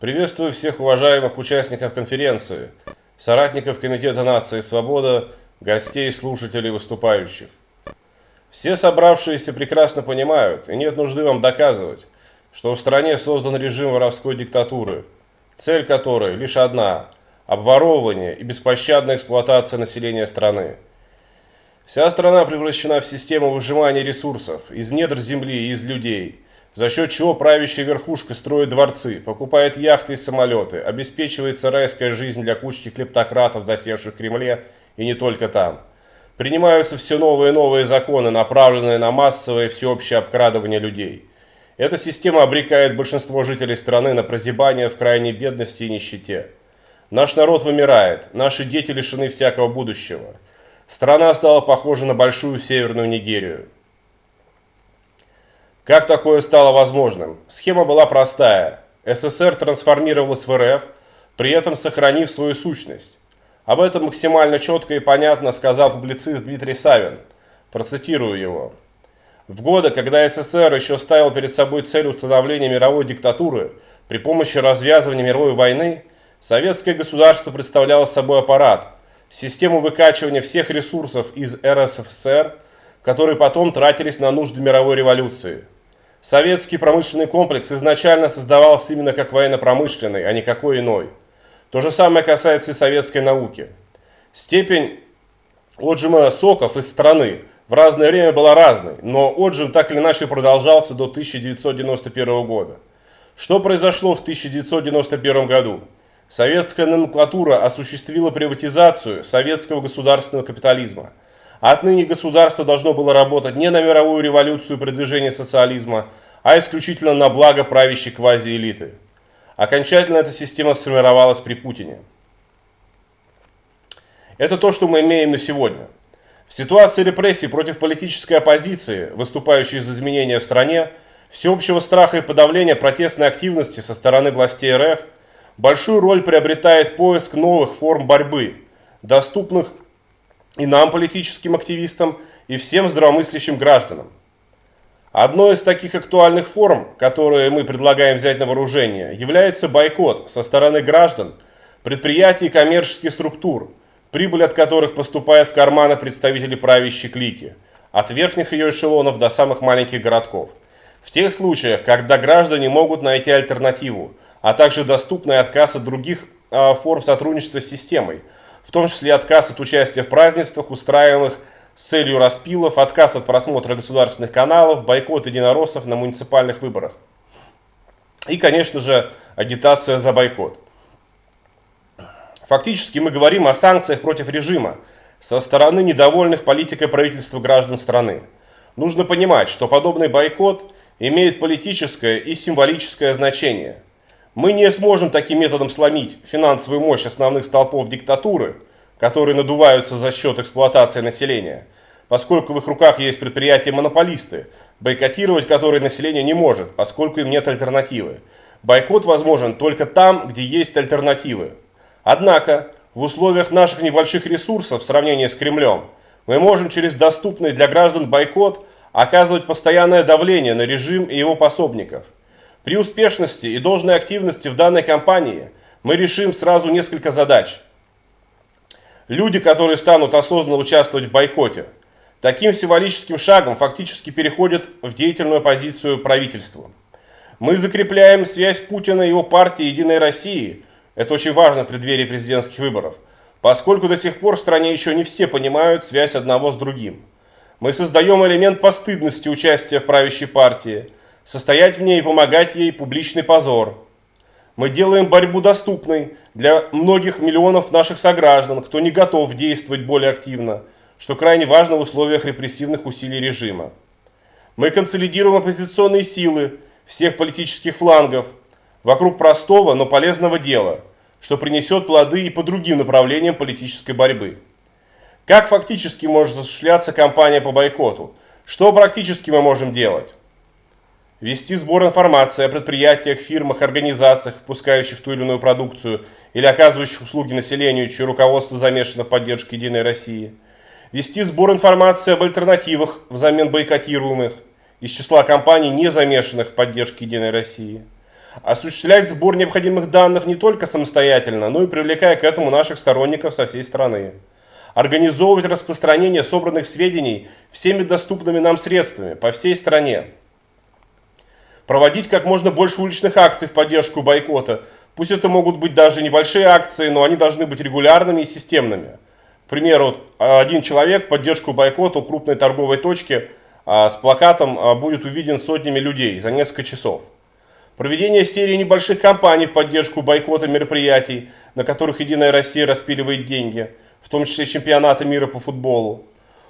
Приветствую всех уважаемых участников конференции, соратников Комитета нации «Свобода», гостей, слушателей, выступающих. Все собравшиеся прекрасно понимают, и нет нужды вам доказывать, что в стране создан режим воровской диктатуры, цель которой лишь одна – обворовывание и беспощадная эксплуатация населения страны. Вся страна превращена в систему выжимания ресурсов из недр земли и из людей, за счет чего правящая верхушка строит дворцы, покупает яхты и самолеты, обеспечивается райская жизнь для кучки клептократов, засевших в Кремле и не только там. Принимаются все новые и новые законы, направленные на массовое всеобщее обкрадывание людей. Эта система обрекает большинство жителей страны на прозябание в крайней бедности и нищете. Наш народ вымирает, наши дети лишены всякого будущего. Страна стала похожа на большую северную Нигерию. Как такое стало возможным? Схема была простая. СССР трансформировалась в РФ, при этом сохранив свою сущность. Об этом максимально четко и понятно сказал публицист Дмитрий Савин. Процитирую его. В годы, когда СССР еще ставил перед собой цель установления мировой диктатуры при помощи развязывания мировой войны, советское государство представляло собой аппарат, систему выкачивания всех ресурсов из РСФСР, которые потом тратились на нужды мировой революции. Советский промышленный комплекс изначально создавался именно как военно-промышленный, а не какой иной. То же самое касается и советской науки. Степень отжима соков из страны в разное время была разной, но отжим так или иначе продолжался до 1991 года. Что произошло в 1991 году? Советская номенклатура осуществила приватизацию советского государственного капитализма. Отныне государство должно было работать не на мировую революцию продвижения социализма, а исключительно на благо правящей квазиэлиты. Окончательно эта система сформировалась при Путине. Это то, что мы имеем на сегодня. В ситуации репрессий против политической оппозиции, выступающей за изменения в стране, всеобщего страха и подавления протестной активности со стороны властей РФ, большую роль приобретает поиск новых форм борьбы, доступных и нам, политическим активистам, и всем здравомыслящим гражданам. Одной из таких актуальных форм, которые мы предлагаем взять на вооружение, является бойкот со стороны граждан, предприятий и коммерческих структур, прибыль от которых поступает в карманы представителей правящей клики, от верхних ее эшелонов до самых маленьких городков. В тех случаях, когда граждане могут найти альтернативу, а также доступный отказ от других э, форм сотрудничества с системой, в том числе отказ от участия в празднествах, устраиваемых с целью распилов, отказ от просмотра государственных каналов, бойкот единороссов на муниципальных выборах. И, конечно же, агитация за бойкот. Фактически мы говорим о санкциях против режима со стороны недовольных политикой правительства граждан страны. Нужно понимать, что подобный бойкот имеет политическое и символическое значение. Мы не сможем таким методом сломить финансовую мощь основных столпов диктатуры – которые надуваются за счет эксплуатации населения, поскольку в их руках есть предприятия-монополисты, бойкотировать которые население не может, поскольку им нет альтернативы. Бойкот возможен только там, где есть альтернативы. Однако, в условиях наших небольших ресурсов в сравнении с Кремлем, мы можем через доступный для граждан бойкот оказывать постоянное давление на режим и его пособников. При успешности и должной активности в данной кампании мы решим сразу несколько задач – люди, которые станут осознанно участвовать в бойкоте, таким символическим шагом фактически переходят в деятельную позицию правительству. Мы закрепляем связь Путина и его партии «Единой России», это очень важно в преддверии президентских выборов, поскольку до сих пор в стране еще не все понимают связь одного с другим. Мы создаем элемент постыдности участия в правящей партии, состоять в ней и помогать ей публичный позор – мы делаем борьбу доступной для многих миллионов наших сограждан, кто не готов действовать более активно, что крайне важно в условиях репрессивных усилий режима. Мы консолидируем оппозиционные силы всех политических флангов вокруг простого, но полезного дела, что принесет плоды и по другим направлениям политической борьбы. Как фактически может осуществляться кампания по бойкоту? Что практически мы можем делать? Вести сбор информации о предприятиях, фирмах, организациях, впускающих ту или иную продукцию или оказывающих услуги населению, чье руководство замешано в поддержке Единой России. Вести сбор информации об альтернативах взамен бойкотируемых из числа компаний, не замешанных в поддержке Единой России. осуществлять сбор необходимых данных не только самостоятельно, но и привлекая к этому наших сторонников со всей страны. Организовывать распространение собранных сведений всеми доступными нам средствами по всей стране. Проводить как можно больше уличных акций в поддержку бойкота. Пусть это могут быть даже небольшие акции, но они должны быть регулярными и системными. К примеру, один человек поддержку бойкота у крупной торговой точки а, с плакатом а, будет увиден сотнями людей за несколько часов. Проведение серии небольших кампаний в поддержку бойкота мероприятий, на которых Единая Россия распиливает деньги, в том числе чемпионата мира по футболу.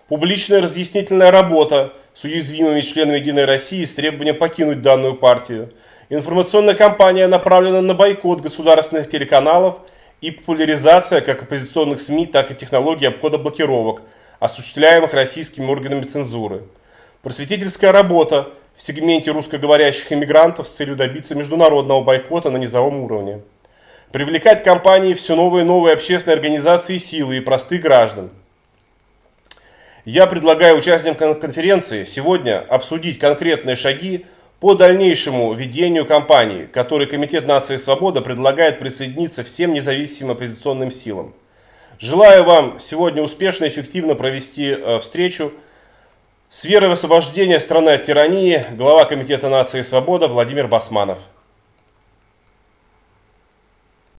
Публичная разъяснительная работа с уязвимыми членами Единой России с требованием покинуть данную партию. Информационная кампания направлена на бойкот государственных телеканалов и популяризация как оппозиционных СМИ, так и технологий обхода блокировок, осуществляемых российскими органами цензуры. Просветительская работа в сегменте русскоговорящих иммигрантов с целью добиться международного бойкота на низовом уровне. Привлекать компании все новые и новые общественные организации силы и простых граждан. Я предлагаю участникам конференции сегодня обсудить конкретные шаги по дальнейшему ведению кампании, которой Комитет нации свобода предлагает присоединиться всем независимым оппозиционным силам. Желаю вам сегодня успешно и эффективно провести э, встречу. С верой в освобождение страны от тирании глава Комитета нации свобода Владимир Басманов.